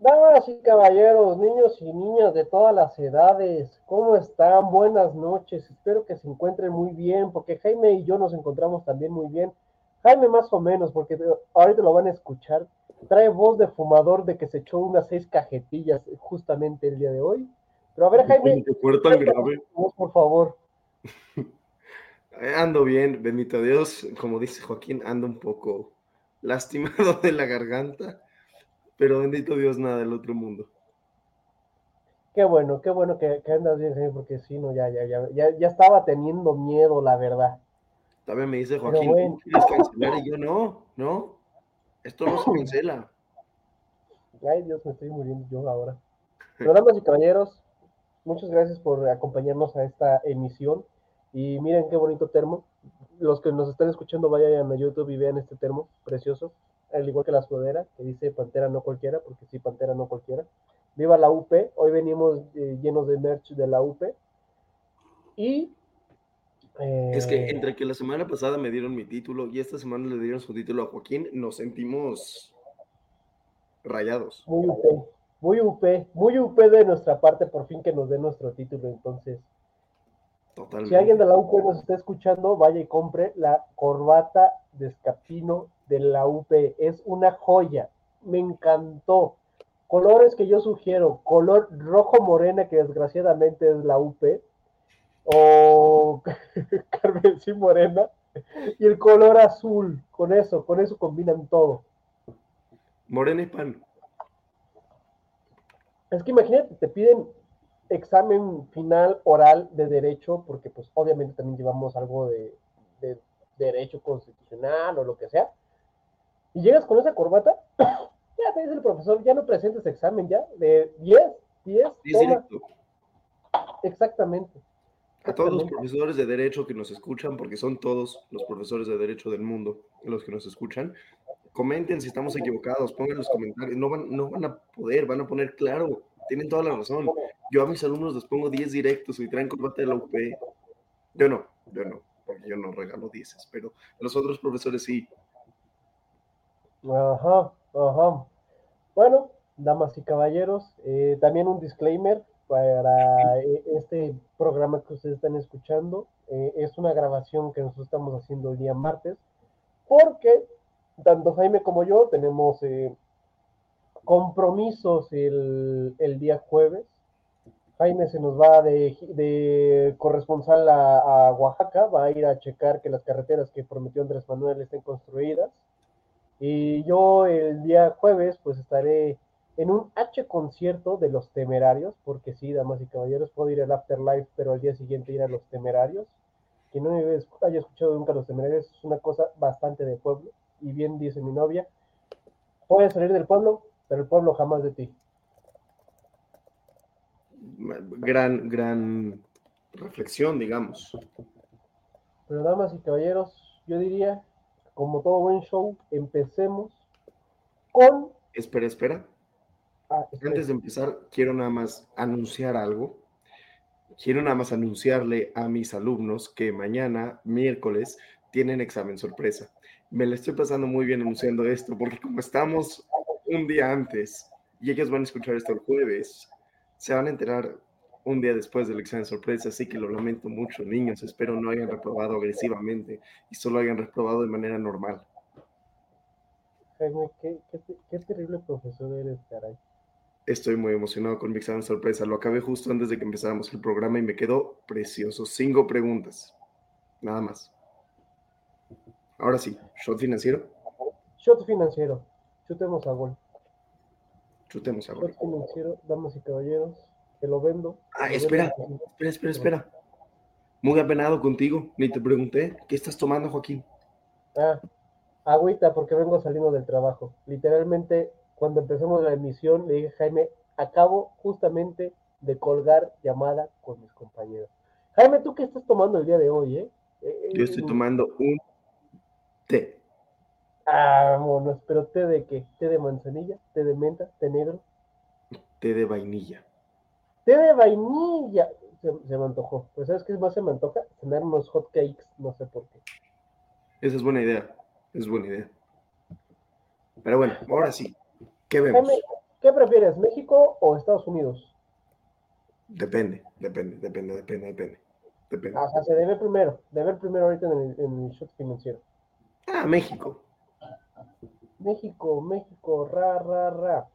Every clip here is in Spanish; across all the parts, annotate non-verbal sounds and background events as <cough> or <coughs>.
Damas y caballeros, niños y niñas de todas las edades, ¿cómo están? Buenas noches, espero que se encuentren muy bien, porque Jaime y yo nos encontramos también muy bien. Jaime más o menos, porque ahorita lo van a escuchar, trae voz de fumador de que se echó unas seis cajetillas justamente el día de hoy. Pero a ver, Jaime, por favor. Ando bien, bendito Dios, como dice Joaquín, ando un poco lastimado <laughs> de la garganta pero bendito Dios, nada del otro mundo. Qué bueno, qué bueno que, andas bien, porque sí, no, ya, ya, ya, ya, ya estaba teniendo miedo, la verdad. También me dice Joaquín, ¿quieres cancelar? Y yo, no, no, esto no se <clears throat> cancela. Ay, Dios, me estoy muriendo yo ahora. Pero, damas y caballeros, muchas gracias por acompañarnos a esta emisión. Y miren qué bonito termo. Los que nos están escuchando, vayan a YouTube y vean este termo precioso al igual que la sudadera, que dice Pantera no cualquiera, porque sí, Pantera no cualquiera. Viva la UP, hoy venimos eh, llenos de merch de la UP. Y... es que eh, entre que la semana pasada me dieron mi título y esta semana le dieron su título a Joaquín, nos sentimos rayados. Muy UP, muy UP, muy UP de nuestra parte, por fin que nos dé nuestro título, entonces. Totalmente. Si alguien de la UP nos está escuchando, vaya y compre la corbata de Escapino de la UP. Es una joya. Me encantó. Colores que yo sugiero, color rojo morena, que desgraciadamente es la UP, o <laughs> carmesí morena, y el color azul, con eso, con eso combinan todo. Morena y pan. Es que imagínate, te piden examen final oral de derecho, porque pues obviamente también llevamos algo de derecho constitucional o lo que sea, y llegas con esa corbata, <coughs> ya te dice el profesor, ya no presentes examen, ya, de 10, 10, Exactamente. A todos los profesores de derecho que nos escuchan, porque son todos los profesores de derecho del mundo los que nos escuchan, comenten si estamos equivocados, pongan los comentarios, no van, no van a poder, van a poner claro, tienen toda la razón. Yo a mis alumnos les pongo 10 directos y traen corbata de la UP. Yo no, yo no, porque yo no regalo 10, pero los otros profesores sí. Ajá, ajá. Bueno, damas y caballeros, eh, también un disclaimer para eh, este programa que ustedes están escuchando. Eh, es una grabación que nosotros estamos haciendo el día martes, porque tanto Jaime como yo tenemos compromisos el, día jueves. Jaime se nos va de, corresponsal a, a, Oaxaca, va a ir a checar que las carreteras que prometió Andrés Manuel estén construidas. Y yo el día jueves pues estaré en un H concierto de los temerarios, porque sí, damas y caballeros, puedo ir al Afterlife, pero al día siguiente ir a los temerarios. Quien no haya escuchado nunca los temerarios es una cosa bastante de pueblo. Y bien dice mi novia, puedes salir del pueblo, pero el pueblo jamás de ti. Gran, gran reflexión, digamos. Pero damas y caballeros, yo diría como todo buen show, empecemos con... Espera, espera. Ah, Antes de empezar, quiero nada más anunciar algo. Quiero nada más anunciarle a mis alumnos que mañana, miércoles, tienen examen sorpresa. Me la estoy pasando muy bien anunciando esto, porque como estamos un día antes y ellos van a escuchar esto el jueves, se van a enterar un día después del examen sorpresa, así que lo lamento mucho, niños. Espero no hayan reprobado agresivamente y solo hayan reprobado de manera normal. Jaime, qué, terrible profesor eres, caray. Estoy muy emocionado con mi examen sorpresa. Lo acabé justo antes de que empezáramos el programa y me quedó precioso. Cinco preguntas. Nada más. Ahora sí, shot financiero. Shot financiero. Chutemos a gol. Chutemos a gol. Shot financiero, damas y caballeros. Te lo vendo. Ah, lo espera, vendo. espera, espera, espera. Muy apenado contigo. Ni te pregunté. ¿Qué estás tomando, Joaquín? Ah, agüita, porque vengo saliendo del trabajo. Literalmente, cuando empezamos la emisión, le dije, Jaime, acabo justamente de colgar llamada con mis compañeros. Jaime, ¿tú qué estás tomando el día de hoy, eh? Eh, Yo estoy eh, tomando un té. Ah, vámonos, pero té de qué? ¿Té de manzanilla? ¿Té de menta? ¿Té negro? Té de vainilla. ¡Té de vainilla! Se, se me antojó. Pues ¿sabes qué más se me antoja? Cenar unos hot cakes, no sé por qué. Esa es buena idea. Es buena idea. Pero bueno, ahora sí. ¿Qué vemos? ¿qué prefieres, México o Estados Unidos? Depende, depende, depende, depende, depende. Depende. Ah, o sea, se debe primero, debe primero ahorita en el, en el shot financiero. Ah, México. México, México, ra, ra, ra.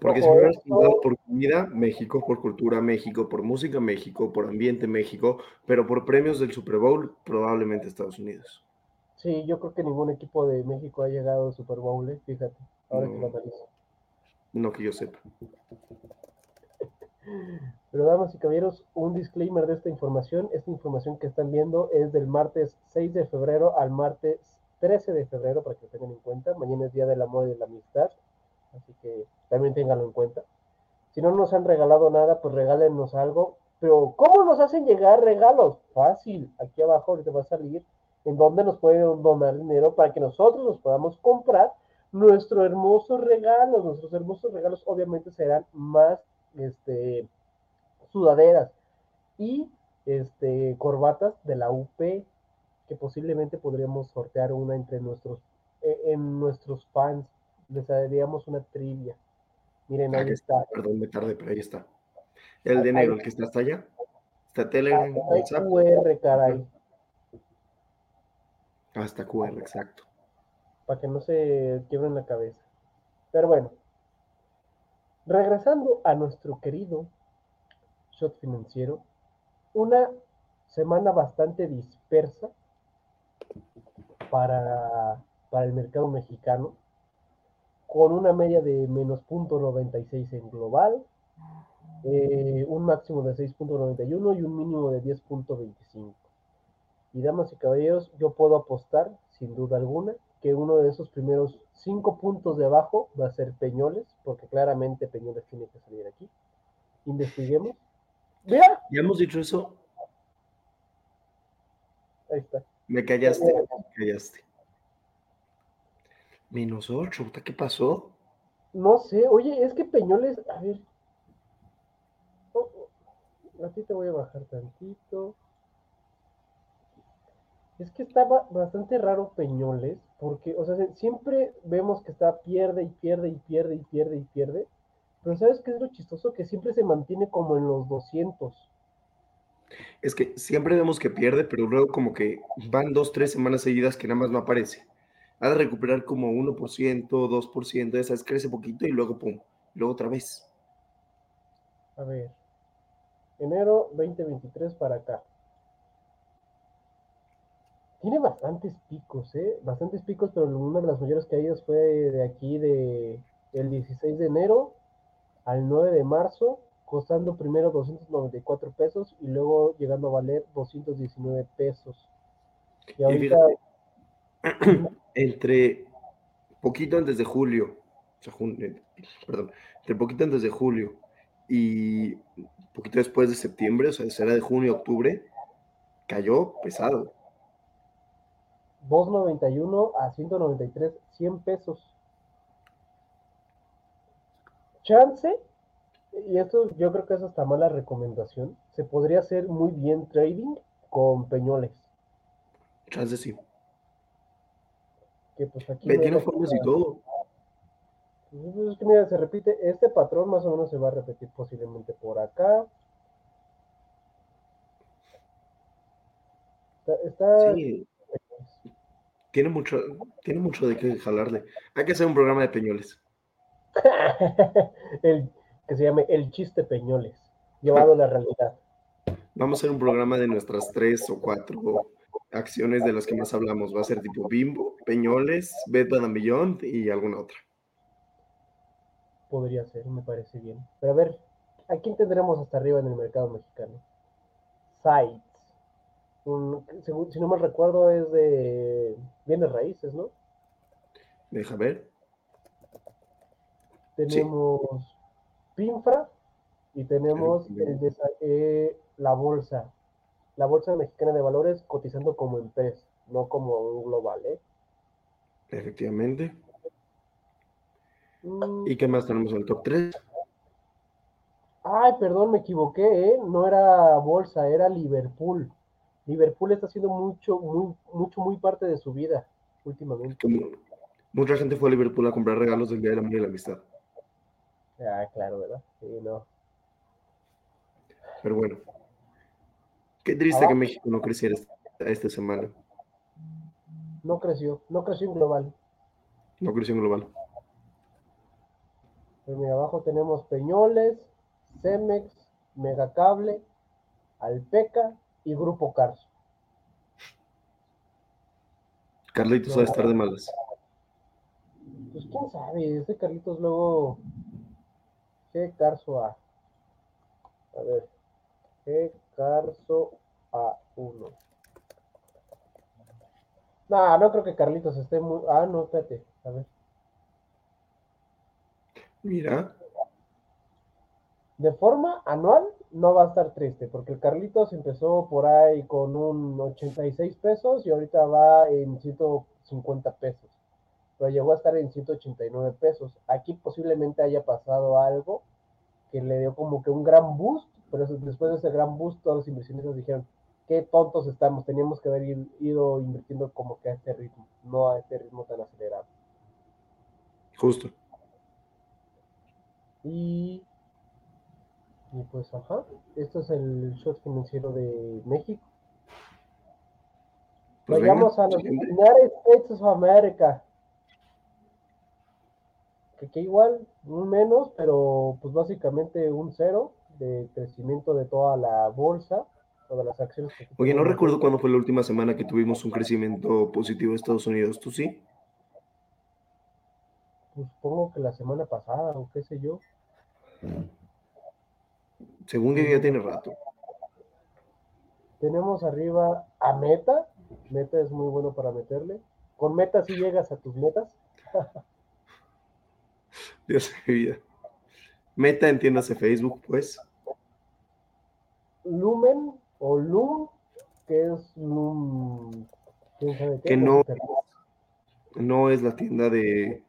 Porque si hubieras preguntado por comida, México, por cultura, México, por música, México, por ambiente, México, pero por premios del Super Bowl, probablemente Estados Unidos. Sí, yo creo que ningún equipo de México ha llegado al Super Bowl, eh, fíjate, ahora que lo No. analizo. No que yo sepa. Pero damas y caballeros, un disclaimer de esta información. Esta información que están viendo es del martes 6 de febrero al martes 13 de febrero, para que lo tengan en cuenta. Mañana es Día del Amor y de la Amistad, así que también ténganlo en cuenta. Si no nos han regalado nada, pues regálenos algo. Pero, ¿cómo nos hacen llegar regalos? Fácil, aquí abajo ahorita va a salir en donde nos pueden donar dinero para que nosotros nos podamos comprar nuestros hermosos regalos. Nuestros hermosos regalos obviamente serán más este, sudaderas y este, corbatas de la UP que posiblemente podríamos sortear una entre nuestros eh, en nuestros fans. Les haríamos una trivia. Miren, Ah, ahí está. Perdón, me tardé, pero ahí está. El de negro, el que está hasta allá. Está Ah, Telegram, Hay WhatsApp. QR, caray, Hasta QR, exacto. para que no se quiebren la cabeza. Pero bueno, regresando a nuestro querido shot financiero, una semana bastante dispersa para, para el mercado mexicano, con una media de menos 0.96 en global, eh, un máximo de 6.91 y un mínimo de 10.25. Y damas y caballeros, yo puedo apostar, sin duda alguna, que uno de esos primeros cinco puntos de abajo va a ser Peñoles, porque claramente Peñoles tiene que salir aquí. Investiguemos. Ya hemos dicho eso. ahí está. Me callaste, me callaste. Menos 8, ¿qué pasó? No sé, oye, es que Peñoles, a ver. Oh, oh, a ti te voy a bajar tantito. Es que estaba bastante raro Peñoles, porque, o sea, se- siempre vemos que está pierde y pierde y pierde y pierde y pierde. Pero ¿sabes qué es lo chistoso? Que siempre se mantiene como en los 200. Es que siempre vemos que pierde, pero luego como que van dos, tres semanas seguidas que nada más no aparece. Ha de recuperar como 1%, 2%, de esas, crece poquito y luego pum, luego otra vez. A ver. Enero 2023 para acá. Tiene bastantes picos, ¿eh? Bastantes picos, pero una de las mayores caídas fue de aquí de el 16 de enero al 9 de marzo, costando primero 294 pesos y luego llegando a valer 219 pesos. Y ahorita, <clears throat> Entre poquito antes de julio, o sea, jun- eh, perdón, entre poquito antes de julio y poquito después de septiembre, o sea, será de junio, octubre, cayó pesado. 291 a 193, 100 pesos. Chance, y esto yo creo que es hasta mala recomendación, se podría hacer muy bien trading con peñoles. Chance sí. Que pues aquí y todo. Pues es que mira, se repite, este patrón más o menos se va a repetir posiblemente por acá. Está, está- Sí. Tiene mucho, tiene mucho de qué jalarle. Hay que hacer un programa de peñoles. <laughs> el, que se llame El Chiste Peñoles, llevado a la realidad. Vamos a hacer un programa de nuestras tres o cuatro acciones de las que más hablamos. Va a ser tipo Bimbo, Peñoles, Bed Beyond y alguna otra. Podría ser, me parece bien. Pero a ver, ¿a quién tendremos hasta arriba en el mercado mexicano? Sites. si no me recuerdo, es de bienes raíces, ¿no? Deja ver. Tenemos Pinfra y tenemos eh, la bolsa. La bolsa mexicana de valores cotizando como empresa, no como un global, ¿eh? Efectivamente. ¿Y qué más tenemos en el top 3? Ay, perdón, me equivoqué, ¿eh? No era bolsa, era Liverpool. Liverpool está haciendo mucho, muy, mucho, muy parte de su vida últimamente. mucha gente fue a Liverpool a comprar regalos del Día del Amor y la Amistad. Ah, claro, ¿verdad? Sí, no. Pero bueno. Qué triste que México no creciera esta semana. No creció, no creció en global. No creció en global. Pues abajo tenemos Peñoles, Cemex, Megacable, Alpeca y Grupo Carso. Carlitos va a estar de malas. Pues quién sabe, ese Carlitos luego. G Carso A. A ver. G Carso A1. No, no creo que Carlitos esté muy. Ah, no, espérate. A ver. Mira. De forma anual no va a estar triste, porque el Carlitos empezó por ahí con un 86 pesos y ahorita va en 150 pesos. Pero llegó a estar en 189 pesos. Aquí posiblemente haya pasado algo que le dio como que un gran boost, pero después de ese gran boost todos los inversionistas dijeron, qué tontos estamos, teníamos que haber ido invirtiendo como que a este ritmo, no a este ritmo tan acelerado. Justo. Y, pues, ajá, esto es el short financiero de México. Pues Vayamos a los United States of America. Que, que igual, un menos, pero pues básicamente un cero de crecimiento de toda la bolsa, todas las acciones. Oye, no recuerdo cuándo fue la última semana que tuvimos un crecimiento positivo en Estados Unidos, ¿tú sí? Pues supongo que la semana pasada o qué sé yo. Según que ya tiene rato. Tenemos arriba a Meta. Meta es muy bueno para meterle. Con Meta si llegas a tus metas. <laughs> Dios de vida. Meta, entiéndase Facebook, pues. Lumen o Lum, que es Lum. Que no, no es la tienda de,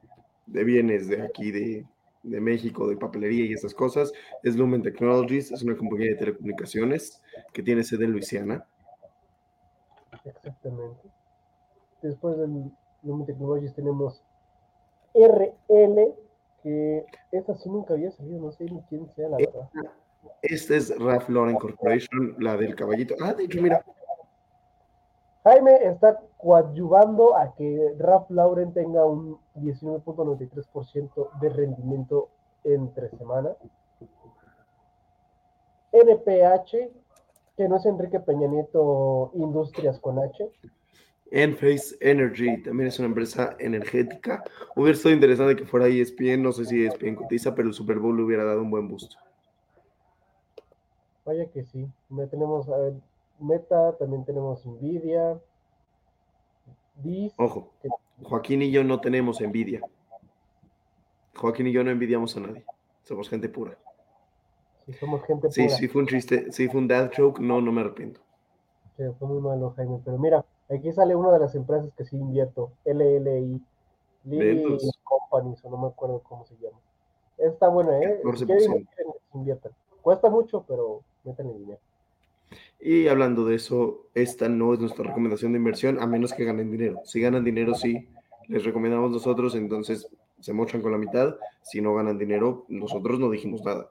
de bienes de aquí, de, de México de papelería y esas cosas es Lumen Technologies, es una compañía de telecomunicaciones que tiene sede en Luisiana. Exactamente. Después de Lumen Technologies tenemos RL, que esta sí nunca había salido, no sé ni quién sea la verdad. Esta es Ralph Lauren Corporation, la del caballito. Ah, de hecho, mira, Jaime está coadyuvando a que Ralph Lauren tenga un 19.93% de rendimiento entre semanas. NPH, que no es Enrique Peña Nieto Industrias con H. Enphase Energy también es una empresa energética. Hubiera estado interesante que fuera ESPN, no sé si ESPN cotiza, pero el Super Bowl le hubiera dado un buen boost. Vaya que sí. Tenemos Meta, también tenemos Nvidia. Ojo, Joaquín y yo no tenemos envidia. Joaquín y yo no envidiamos a nadie. Somos gente pura. Sí, somos gente sí, pura. Sí, fue un triste, sí fue un dad joke, no, no me arrepiento. Sí, fue muy malo, Jaime. Pero mira, aquí sale una de las empresas que sí invierto, LLI. Lily Companies, o no me acuerdo cómo se llama. Está buena, ¿eh? inviertan. Cuesta mucho, pero meten el dinero. Y hablando de eso, esta no es nuestra recomendación de inversión, a menos que ganen dinero. Si ganan dinero, sí, les recomendamos nosotros, entonces se mochan con la mitad. Si no ganan dinero, nosotros no dijimos nada.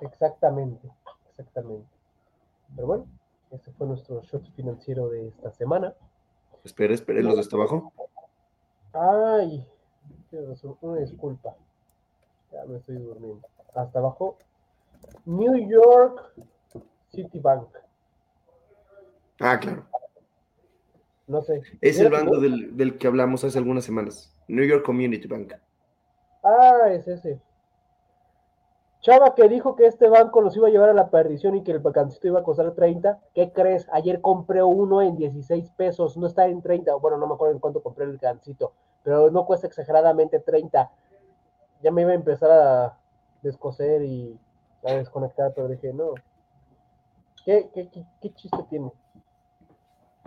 Exactamente, exactamente. Pero bueno, este fue nuestro shot financiero de esta semana. Espera, espera, los de hasta abajo. Ay, una disculpa. Ya me estoy durmiendo. Hasta abajo. New York Citibank. Ah, claro. No sé. Es el banco del, del que hablamos hace algunas semanas. New York Community Bank. Ah, es ese. Chava que dijo que este banco los iba a llevar a la perdición y que el vacancito iba a costar 30. ¿Qué crees? Ayer compré uno en 16 pesos, no está en 30. Bueno, no me acuerdo en cuánto compré el gancito, pero no cuesta exageradamente 30. Ya me iba a empezar a descoser y a desconectar, pero dije, no. ¿Qué, qué, qué, qué chiste tiene?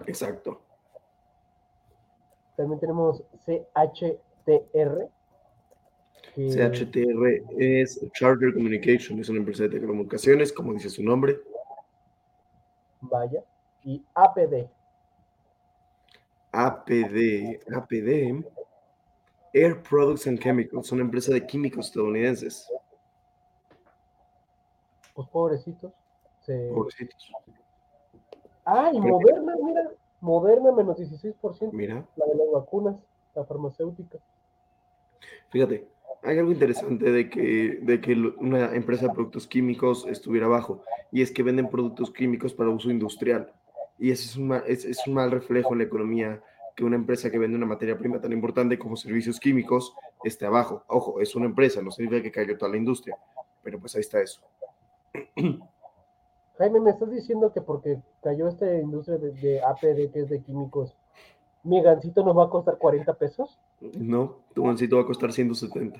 Exacto. También tenemos CHTR. que- CHTR es Charter Communication, es una empresa de telecomunicaciones, como dice su nombre. Vaya. Y APD. APD, APD, Air Products and Chemicals, una empresa de químicos estadounidenses. Pues pobrecitos. Se... Pobrecitos. Ah, y Moderna, mira. Moderna menos 16%. Mira, La de las vacunas, la farmacéutica. fíjate, hay algo interesante de que, de que una empresa de productos químicos estuviera abajo, y es que venden productos químicos para uso industrial. Y ese es un, mal, es, es un mal reflejo en la economía que una empresa que vende una materia prima tan importante como servicios químicos esté abajo. Ojo, es una empresa, no significa que caiga toda la industria, pero pues ahí está eso. <clears throat> Jaime, me estás diciendo que porque cayó esta industria de, de APD, que es de químicos, mi gancito nos va a costar 40 pesos. No, tu gancito va a costar 170.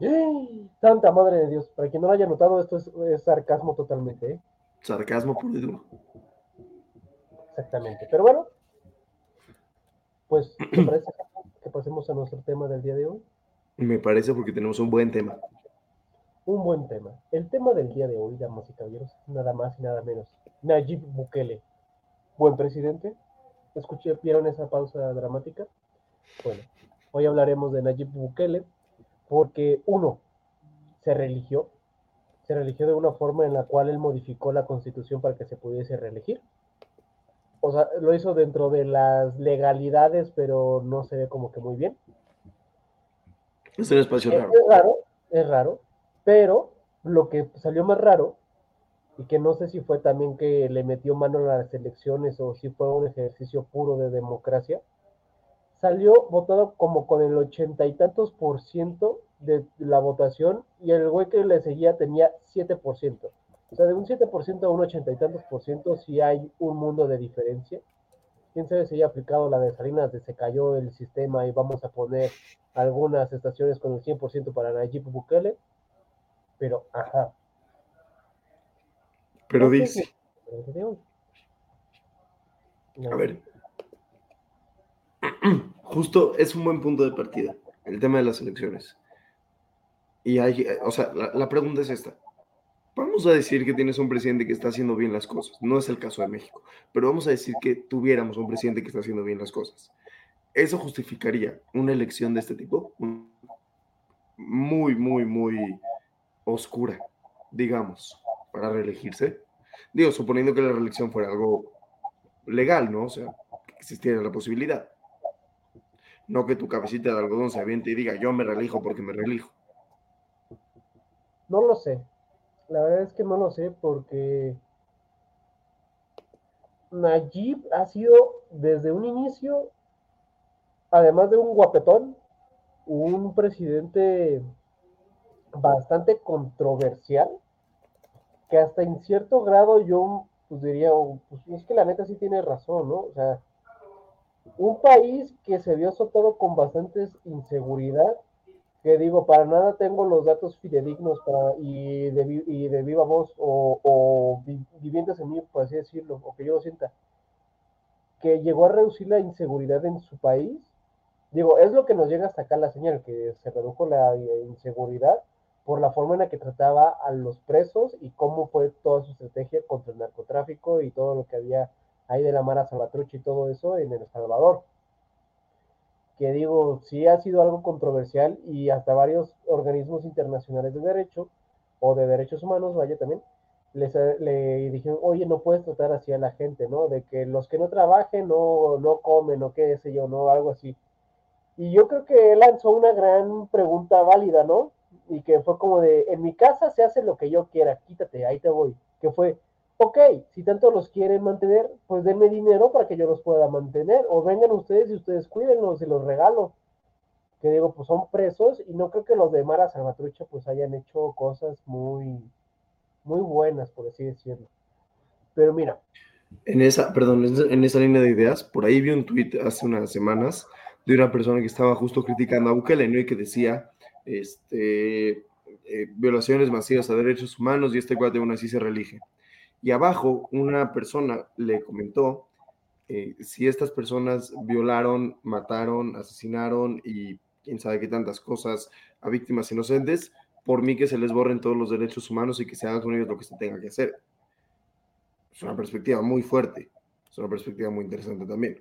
¡Ay! Santa madre de Dios. Para quien no lo haya notado, esto es, es sarcasmo totalmente, ¿eh? Sarcasmo y duro. Exactamente. Pero bueno, pues, ¿te parece que pasemos a nuestro tema del día de hoy? Me parece porque tenemos un buen tema. Un buen tema. El tema del día de hoy, damas y caballeros, es nada más y nada menos. Nayib Bukele. Buen presidente. ¿Escuché, vieron esa pausa dramática? Bueno, hoy hablaremos de Nayib Bukele porque uno, se religió. Se religió de una forma en la cual él modificó la constitución para que se pudiese reelegir. O sea, lo hizo dentro de las legalidades, pero no se ve como que muy bien. Es un espacio Es, raro. es raro, es raro, pero lo que salió más raro, y que no sé si fue también que le metió mano a las elecciones o si fue un ejercicio puro de democracia, salió votado como con el ochenta y tantos por ciento de la votación y el güey que le seguía tenía 7%. O sea, de un 7% a un ochenta y tantos por ciento sí hay un mundo de diferencia. Quién sabe si haya aplicado la de Salinas de se cayó el sistema y vamos a poner algunas estaciones con el 100% para Nayib Bukele. Pero, ajá. Pero dice, a ver, <clears throat> justo es un buen punto de partida, el tema de las elecciones. Y hay, o sea, la, la pregunta es esta. Vamos a decir que tienes un presidente que está haciendo bien las cosas. No es el caso de México, pero vamos a decir que tuviéramos un presidente que está haciendo bien las cosas. ¿Eso justificaría una elección de este tipo? Muy, muy, muy oscura, digamos, para reelegirse. Digo, suponiendo que la reelección fuera algo legal, ¿no? O sea, que existiera la posibilidad. No que tu cabecita de algodón se aviente y diga, yo me reelijo porque me reelijo. No lo sé. La verdad es que no lo sé porque Nayib ha sido desde un inicio, además de un guapetón, un presidente bastante controversial, que hasta en cierto grado yo pues diría, oh, pues es que la neta sí tiene razón, ¿no? O sea, un país que se vio azotado con bastantes inseguridad, que digo, para nada tengo los datos fidedignos para, y, de, viva voz o, o vi- vivientes en mí, por así decirlo, o que yo lo sienta, que llegó a reducir la inseguridad en su país. Digo, es lo que nos llega hasta acá la señal, que se redujo la inseguridad por la forma en la que trataba a los presos y cómo fue toda su estrategia contra el narcotráfico y todo lo que había ahí de la Mara Salvatrucha y todo eso en El Salvador que digo, sí ha sido algo controversial y hasta varios organismos internacionales de derecho o de derechos humanos, vaya también, les, eh, le dijeron, oye, no puedes tratar así a la gente, ¿no? De que los que no trabajen no, no comen o qué sé yo, ¿no? Algo así. Y yo creo que él lanzó una gran pregunta válida, ¿no? Y que fue como de, en mi casa se hace lo que yo quiera, quítate, ahí te voy, que fue, ok, si tanto los quieren mantener, pues denme dinero para que yo los pueda mantener, o vengan ustedes y ustedes cuídenlos y los regalo. Que digo, pues son presos y no creo que los de Mara Salvatrucha pues hayan hecho cosas muy, muy buenas, por así decirlo. Pero mira. En esa, perdón, en esa línea de ideas, por ahí vi un tweet hace unas semanas de una persona que estaba justo criticando a Bukele, ¿no? Y que decía, este, eh, violaciones masivas a derechos humanos y este cuate aún así se relige. Y abajo una persona le comentó eh, si estas personas violaron, mataron, asesinaron y quién sabe qué tantas cosas a víctimas inocentes, por mí que se les borren todos los derechos humanos y que se haga con lo que se tenga que hacer. Es una perspectiva muy fuerte, es una perspectiva muy interesante también.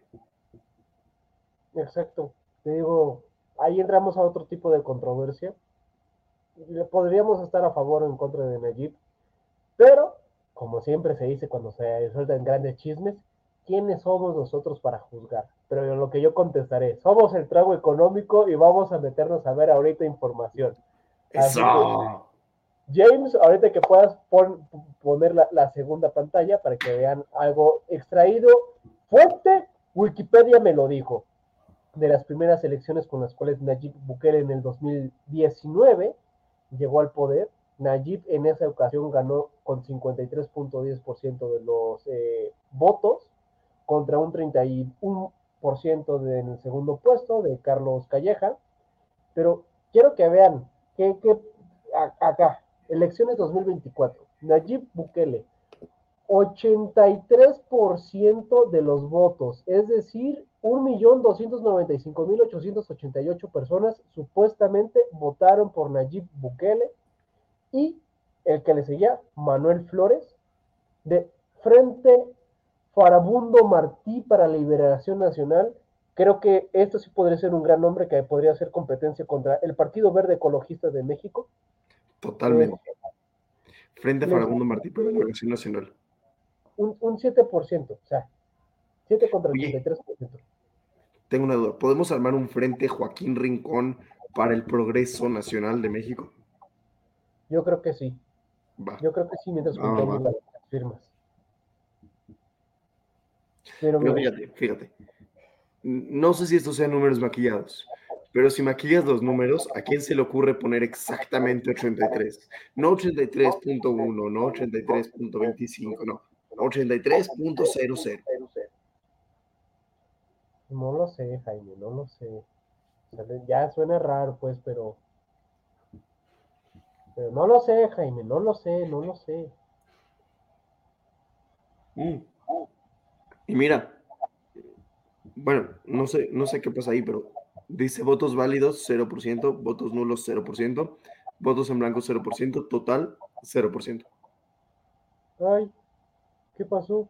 Exacto. Te digo, ahí entramos a otro tipo de controversia. Podríamos estar a favor o en contra de Najib, pero, como siempre se dice cuando se sueltan grandes chismes, ¿quiénes somos nosotros para juzgar? Pero lo que yo contestaré, somos el trago económico y vamos a meternos a ver ahorita información. Eso. James, ahorita que puedas poner la, la, segunda pantalla para que vean algo extraído. Fuerte, Wikipedia me lo dijo de las primeras elecciones con las cuales Nayib Bukele en el 2019 llegó al poder. Nayib en esa ocasión ganó con 53.10% de los eh, votos contra un 31% en el segundo puesto de Carlos Calleja. Pero quiero que vean que, que acá, elecciones 2024, Nayib Bukele 83% de los votos, es decir, 1.295.888 personas supuestamente votaron por Nayib Bukele y el que le seguía, Manuel Flores, de Frente Farabundo Martí para la Liberación Nacional. Creo que esto sí podría ser un gran nombre que podría hacer competencia contra el Partido Verde Ecologista de México. Totalmente. Frente Farabundo Martí para la Liberación Nacional un, un 7%, o sea, 7 contra el 33%. Tengo una duda, ¿podemos armar un frente Joaquín Rincón para el progreso nacional de México? Yo creo que sí. Yo creo que sí, mientras ah, las firmas. Pero, fíjate, fíjate. No sé si estos sean números maquillados, pero si maquillas los números, ¿a quién se le ocurre poner exactamente 83? No 83.1, no 83.25, no. 83.00. No lo sé, Jaime, no lo sé. Ya suena raro, pues, pero. Pero no lo sé, Jaime, no lo sé, no lo sé. Mm. Y mira, bueno, no sé, no sé qué pasa ahí, pero dice votos válidos 0%, votos nulos 0%, votos en blanco 0%, total 0%. Ay, ¿Qué pasó?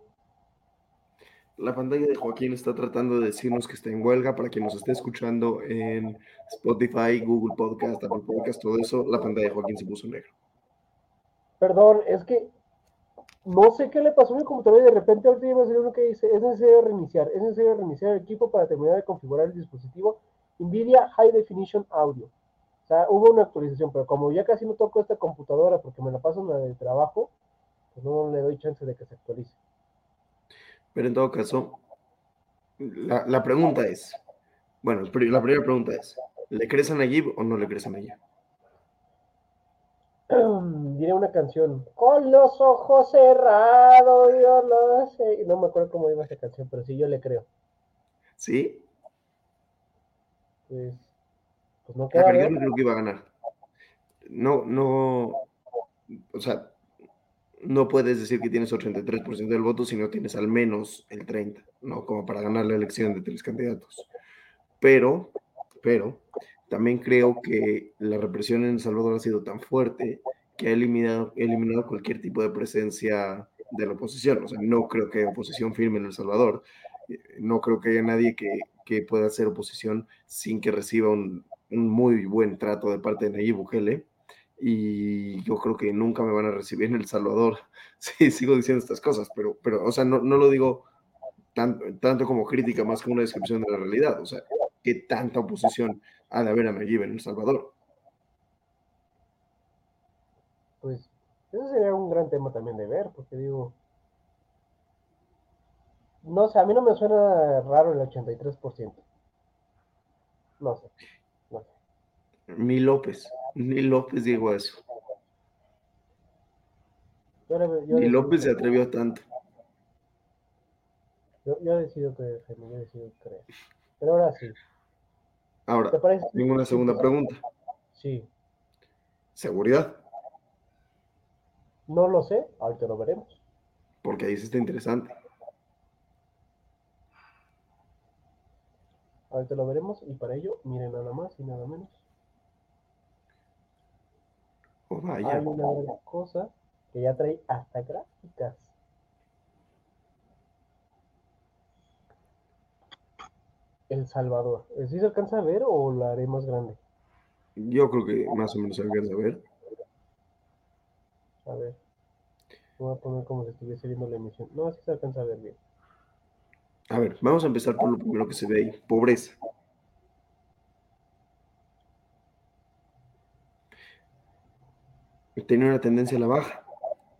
La pantalla de Joaquín está tratando de decirnos que está en huelga para quien nos esté escuchando en Spotify, Google Podcast, Apple Podcast, todo eso. La pantalla de Joaquín se puso negro. Perdón, es que no sé qué le pasó a mi computadora y de repente ahorita me salió uno que dice, es necesario reiniciar, es necesario reiniciar el equipo para terminar de configurar el dispositivo NVIDIA High Definition Audio. O sea, hubo una actualización, pero como ya casi no toco esta computadora porque me la paso en la de trabajo, pues no le doy chance de que se actualice. Pero en todo caso, la, pregunta es, bueno, la primera pregunta es, ¿le crees a Nayib o no le crees a Nayib? <clears throat> Diré una canción, con los ojos cerrados, yo lo sé. No me acuerdo cómo iba esa canción, pero sí, yo le creo. ¿Sí? Pues, pues no queda. no creo que iba a ganar. No, no, o sea, no puedes decir que tienes 83% del voto si no tienes al menos el 30%, ¿no? Como para ganar la elección de tres candidatos. Pero, pero, también creo que la represión en El Salvador ha sido tan fuerte que ha eliminado, eliminado cualquier tipo de presencia de la oposición. O sea, no creo que haya oposición firme en El Salvador. No creo que haya nadie que, que pueda hacer oposición sin que reciba un, un muy buen trato de parte de Nayib Bukele y yo creo que nunca me van a recibir en El Salvador. <laughs> Sí, sigo diciendo estas cosas, pero, pero o sea, no, no lo digo tanto, tanto como crítica, más como una descripción de la realidad. O sea, ¿qué tanta oposición ha de haber a Nayib en El Salvador? pues eso sería un gran tema también de ver, porque digo, no sé, a mí no me suena raro el 83%. No sé, no sé. Mi López, ni López dijo eso. Ni López se atrevió tanto. Yo, yo decido creer, yo decido creer. Pero ahora sí. Ahora, tengo una segunda pregunta. Sí. ¿Seguridad? No lo sé, ahorita lo veremos. Porque ahí sí está interesante. Ahorita lo veremos y para ello, miren nada más y nada menos. Oh, vaya. Hay una cosa que ya trae hasta gráficas. El Salvador. ¿Sí se alcanza a ver o la haré más grande? Yo creo que más o menos se alcanza a ver. A ver. Voy a poner como si estuviese viendo la emisión. No, así se alcanza a ver bien. A ver, vamos a empezar por lo primero que se ve ahí. Pobreza. Tiene una tendencia a la baja.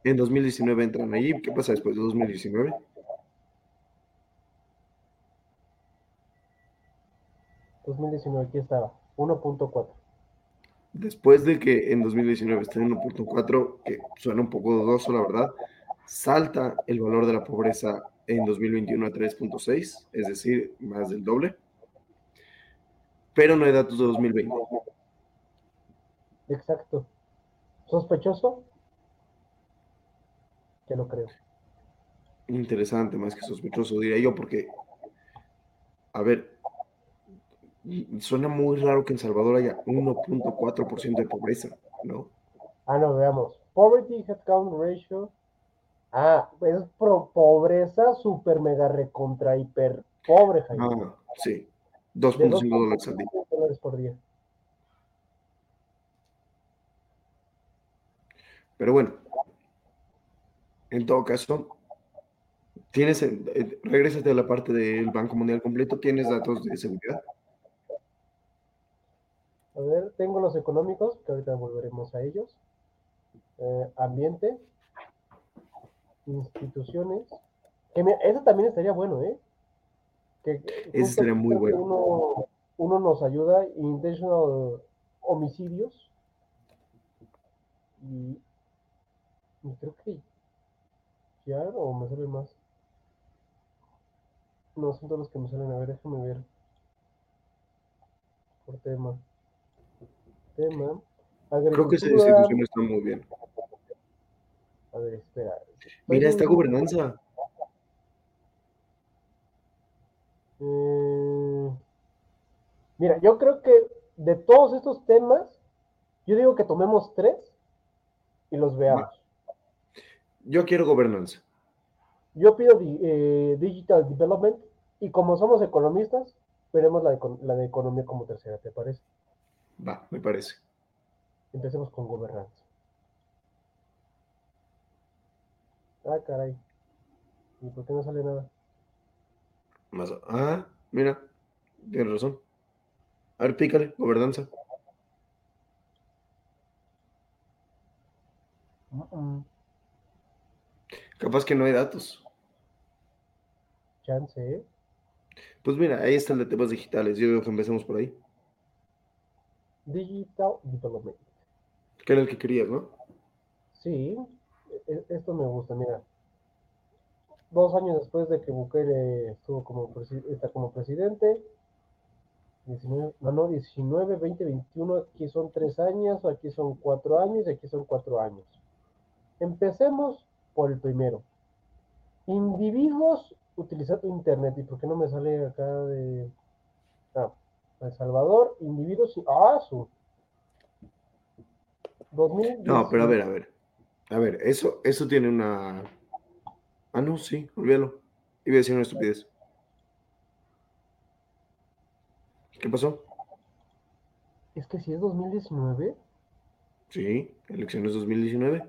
En 2019 entran ahí. ¿Qué pasa después de 2019? ...2019, aquí estaba, 1.4. Después de que en 2019 esté en 1.4, que suena un poco dudoso, la verdad, salta el valor de la pobreza en 2021 a 3.6, es decir, más del doble. Pero no hay datos de 2020. Exacto. ¿Sospechoso? Que no creo. Interesante, más que sospechoso, diría yo, porque, a ver, suena muy raro que en Salvador haya 1.4% de pobreza, ¿no? Ah, no, veamos. Poverty Headcount Ratio. Ah, es pobreza super mega recontra hiper pobre, Jaime. Ah, sí. 2.5 dólares al día. dólares por día. Pero bueno, en todo caso, tienes, eh, regrésate a la parte del Banco Mundial completo, ¿tienes datos de seguridad? A ver, tengo los económicos, que ahorita volveremos a ellos. Eh, ambiente, instituciones. Que eso también estaría bueno, ¿eh? Que, Ese sería muy bueno. Uno, uno, nos ayuda, intentional homicidios. Y, y creo que ya, o me salen más. No, son todos los que me salen. A ver, déjame ver. Por tema. Tema. Creo que esa distribución está muy bien. A ver, espera. Mira, esta gobernanza. Mm, mira, yo creo que de todos estos temas, yo digo que tomemos tres y los veamos. Yo quiero gobernanza. Yo pido eh, Digital Development y como somos economistas, veremos la de, la de economía como tercera, ¿te parece? Va, me parece. Empecemos con gobernanza. Ah, caray. ¿Y por qué no sale nada? Más, ah, mira, tienes razón. A ver, pícale, gobernanza. Capaz que no hay datos. Chance, ¿eh? Pues mira, ahí está el de temas digitales. Yo digo que empecemos por ahí. Digital Development. Que era el que querías, ¿no? Sí, e, esto me gusta, mira. Dos años después de que Bukele estuvo como, está como presidente, 19, no, no, 19, 20, 21, aquí son tres años, aquí son cuatro años y aquí son cuatro años. Empecemos por el primero. Individuos utilizando Internet. ¿Y por qué no me sale acá de... Ah, El Salvador, individuos... Ah, su... No, pero a ver, a ver. A ver, eso, eso tiene una. Ah, no, sí, olvídalo. Iba a decir una estupidez. ¿Qué pasó? Es que si es 2019. Sí, elecciones 2019.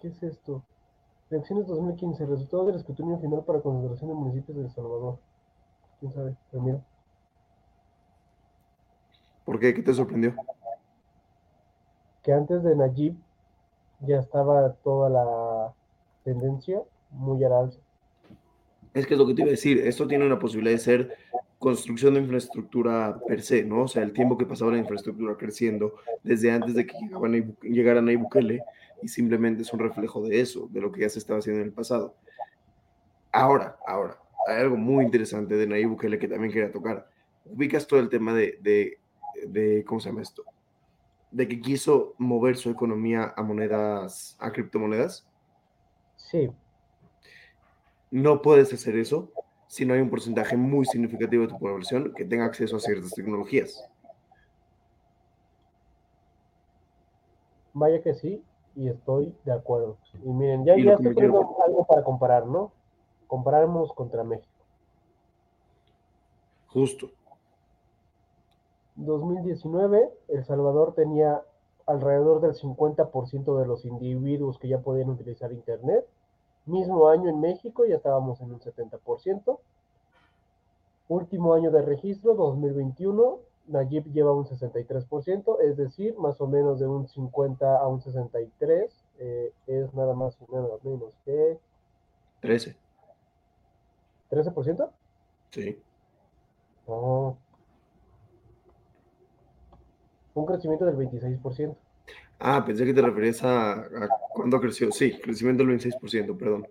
¿Qué es esto? Elecciones 2015, resultado del escrutinio final para consideración de municipios de El Salvador. ¿Quién sabe? Pero mira. ¿Por qué? ¿Qué te sorprendió? que antes de Najib ya estaba toda la tendencia muy al alza. Es que es lo que te iba a decir, esto tiene una posibilidad de ser construcción de infraestructura per se, ¿no? O sea, el tiempo que pasaba la infraestructura creciendo desde antes de que llegaban llegaran a Ibukele y simplemente es un reflejo de eso, de lo que ya se estaba haciendo en el pasado. Ahora, ahora, hay algo muy interesante de Nayib Bukele que también quería tocar. Ubicas todo el tema de, de, de, ¿cómo se llama esto? De que quiso mover su economía a monedas, a criptomonedas. Sí. No puedes hacer eso si no hay un porcentaje muy significativo de tu población que tenga acceso a ciertas tecnologías. Vaya que sí, y estoy de acuerdo. Y miren, ya, ya estoy algo para comparar, ¿no? Comparamos contra México. Justo. 2019, El Salvador tenía alrededor del 50% de los individuos que ya podían utilizar Internet. Mismo año en México ya estábamos en un 70%. Último año de registro, 2021, Nayib lleva un 63%, es decir, más o menos de un 50 a un 63, eh, es nada más y nada menos que... 13. ¿13%? Sí. Oh. Un crecimiento del 26%. Ah, pensé que te referías a, a cuándo creció. Sí, crecimiento del 26%, perdón.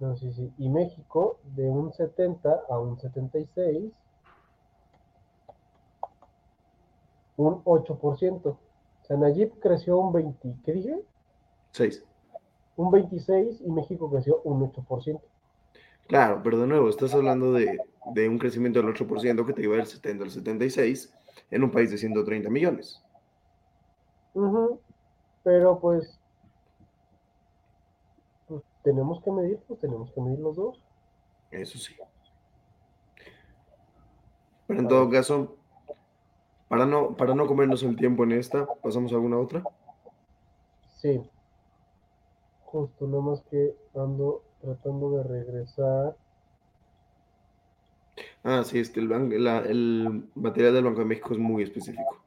No, sí, sí. Y México de un 70 a un 76 un 8%. O sea, Nayib creció un 20, ¿qué dije? 6. Un 26 y México creció un 8%. Claro, pero de nuevo, estás hablando de, de un crecimiento del 8% que te lleva del 70 al 76 en un país de 130 millones. Pero pues, pues, tenemos que medir, pues tenemos que medir los dos. Eso sí. Pero en todo caso, para no, para no comernos el tiempo en esta, ¿pasamos a alguna otra? Sí. Justo, nada más que ando tratando de regresar. Ah, sí, es que el, el material del Banco de México es muy específico.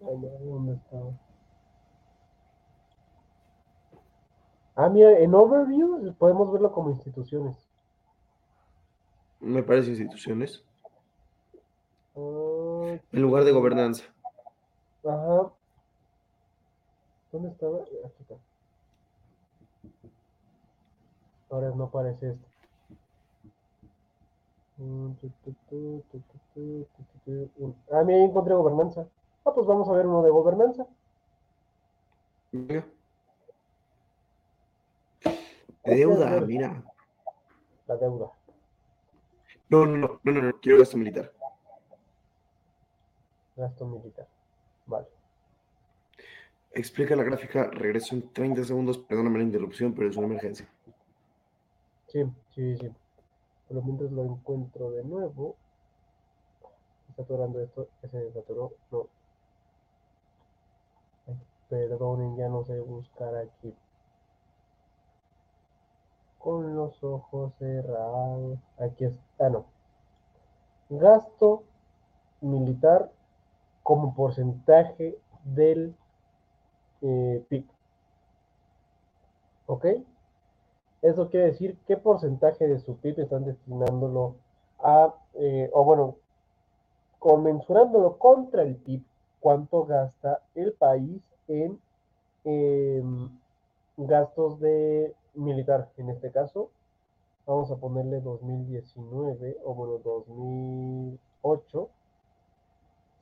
¿Dónde está? Ah, mira, en Overview podemos verlo como instituciones. Me parece instituciones. En lugar de gobernanza. Ajá. ¿Dónde estaba? Aquí está. Ahora no aparece esto. Ah, mira, ahí encontré gobernanza. Ah, pues vamos a ver uno de gobernanza. Deuda, mira. La deuda. No, no, no, no, no, no, quiero gasto militar. Gasto militar. Vale. Explica la gráfica, regreso en 30 segundos, perdóname la interrupción, pero es una emergencia. Sí, sí, sí. Por lo mientras lo encuentro de nuevo. Está atorando esto, se desatoró, no. perdonen, ya no sé buscar aquí. Con los ojos cerrados. Aquí está, no. Gasto militar como porcentaje del eh, PIB. ¿Ok? Eso quiere decir qué porcentaje de su PIB están destinándolo a, eh, o bueno, comensurándolo contra el PIB, cuánto gasta el país en em, gastos de militar, en este caso. Vamos a ponerle 2019, o bueno, 2008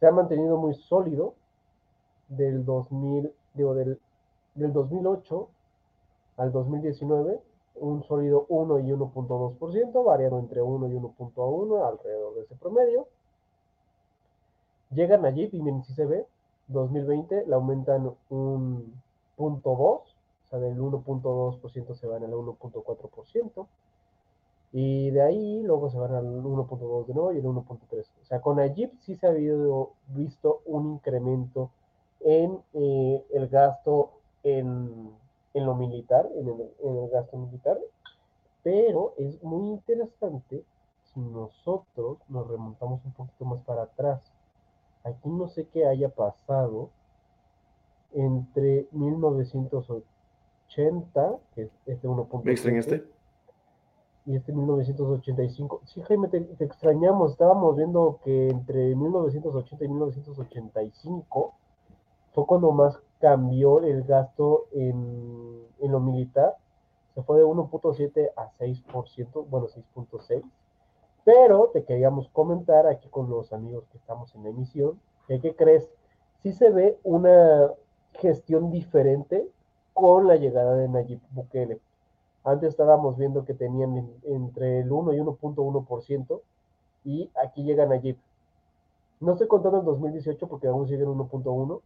se ha mantenido muy sólido del 2000, digo, del, del 2008 al 2019, un sólido 1 y 1.2%, variando entre 1 y 1.1 alrededor de ese promedio. Llegan allí, y miren si se ve, 2020 le aumentan un punto 2, o sea, del 1.2% se van al 1.4%. Y de ahí luego se van al 1.2 de nuevo y el 1.3. O sea, con Ajib sí se ha habido, visto un incremento en eh, el gasto en, en, lo militar, en el, en el gasto militar, pero es muy interesante si nosotros nos remontamos un poquito más para atrás. aquí no sé qué haya pasado entre 1980, que es este 1.7. ¿Me extrañaste? Y este 1985. Sí, Jaime, te, extrañamos. Estábamos viendo que entre 1980 y 1985 fue cuando más cambió el gasto en, en lo militar. Se fue de 1.7 a 6%, bueno, 6.6. Pero te queríamos comentar aquí con los amigos que estamos en la emisión, que ¿qué crees? Sí se ve una gestión diferente con la llegada de Nayib Bukele. Antes estábamos viendo que tenían en, entre el 1 y 1.1% y aquí llega Nayib. No estoy contando el 2018 porque aún siguen 1.1.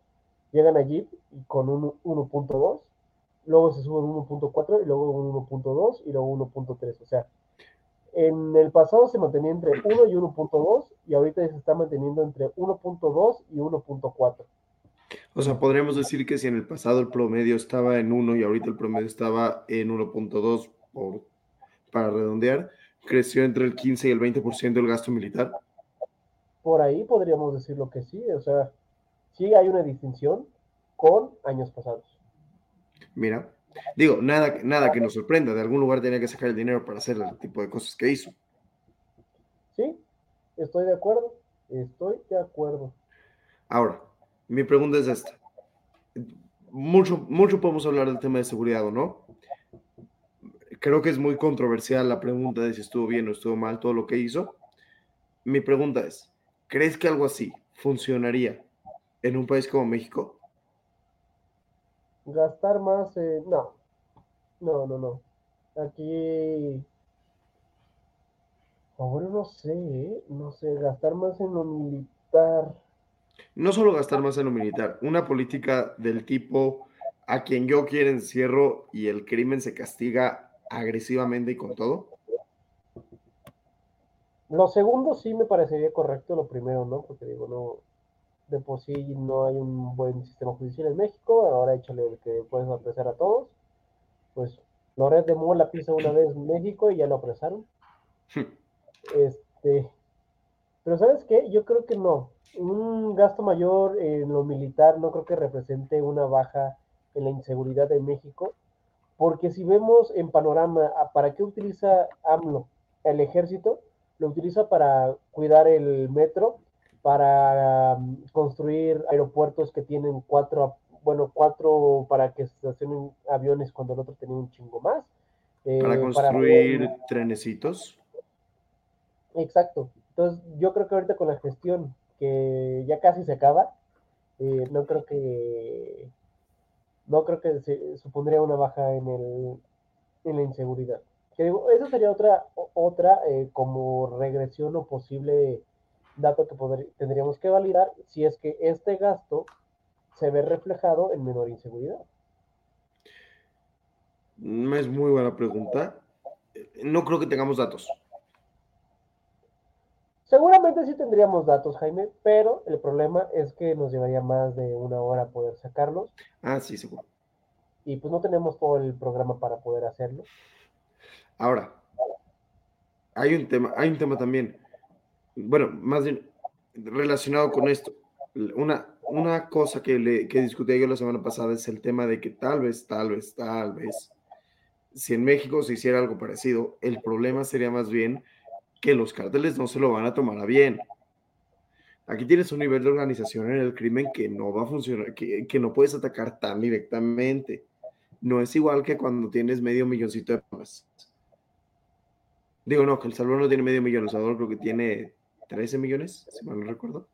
Llega Nayib y con un 1.2, luego se sube un 1.4 y luego un 1.2 y luego 1.3. O sea, en el pasado se mantenía entre 1 y 1.2 y ahorita se está manteniendo entre 1.2 y 1.4. O sea, podríamos decir que si en el pasado el promedio estaba en 1 y ahorita el promedio estaba en 1.2 por para redondear, creció entre el 15 y el 20% del gasto militar. Por ahí podríamos decirlo que sí, o sea, sí hay una distinción con años pasados. Mira, digo, nada, nada que nos sorprenda, de algún lugar tenía que sacar el dinero para hacer el tipo de cosas que hizo. Sí, estoy de acuerdo, estoy de acuerdo. Ahora, mi pregunta es esta. Mucho, mucho podemos hablar del tema de seguridad o no. Creo que es muy controversial la pregunta de si estuvo bien o estuvo mal todo lo que hizo. Mi pregunta es, ¿crees que algo así funcionaría en un país como México? Gastar más, eh, no, no, no, no. Aquí, ahora no sé, ¿eh? no sé, gastar más en lo militar no solo gastar más en lo militar, una política del tipo a quien yo quiero encierro y el crimen se castiga agresivamente y con todo? Lo segundo sí me parecería correcto, lo primero no, porque digo, no, de por sí no hay un buen sistema judicial en México, ahora échale el que puedes apresar a todos, pues Loret de Mola pisa una vez en México y ya lo apresaron. <laughs> este, pero ¿sabes qué? Yo creo que no, un gasto mayor en lo militar no creo que represente una baja en la inseguridad de México, porque si vemos en panorama, ¿para qué utiliza AMLO? El ejército lo utiliza para cuidar el metro, para um, construir aeropuertos que tienen cuatro, bueno, cuatro para que se estacionen aviones cuando el otro tenía un chingo más. Eh, para construir trenecitos. Exacto. Entonces, yo creo que ahorita con la gestión que ya casi se acaba, eh, no creo que no creo que se supondría una baja en el en la inseguridad. Esa sería otra otra eh, como regresión o posible dato que tendríamos que validar si es que este gasto se ve reflejado en menor inseguridad. Es muy buena pregunta. No creo que tengamos datos. Seguramente sí tendríamos datos, Jaime, pero el problema es que nos llevaría más de una hora poder sacarlos. Ah, sí, seguro. Y pues no tenemos todo el programa para poder hacerlo. Ahora, hay un tema, hay un tema también, bueno, más bien relacionado con esto. Una, una cosa que, le, que discutí yo la semana pasada es el tema de que tal vez, tal vez, tal vez, si en México se hiciera algo parecido, el problema sería más bien que los cárteles no se lo van a tomar a bien. Aquí tienes un nivel de organización en el crimen que no va a funcionar, que, que no puedes atacar tan directamente. No es igual que cuando tienes medio milloncito de personas. Digo, no, que El Salvador no tiene medio millón, El Salvador creo que tiene 13 millones, si mal no recuerdo.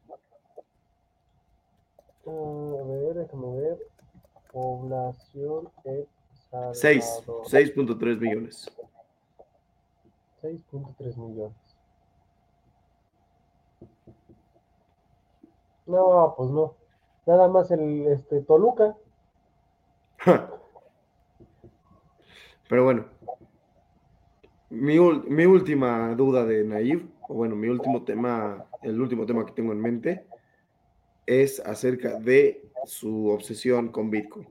a ver, déjame ver. Población 6, 6.3 millones. 6.3 millones. No, pues no. Nada más el este, Toluca. <laughs> Pero bueno, mi, mi, última duda de Naive, o bueno, mi último tema, el último tema que tengo en mente, es acerca de su obsesión con Bitcoin.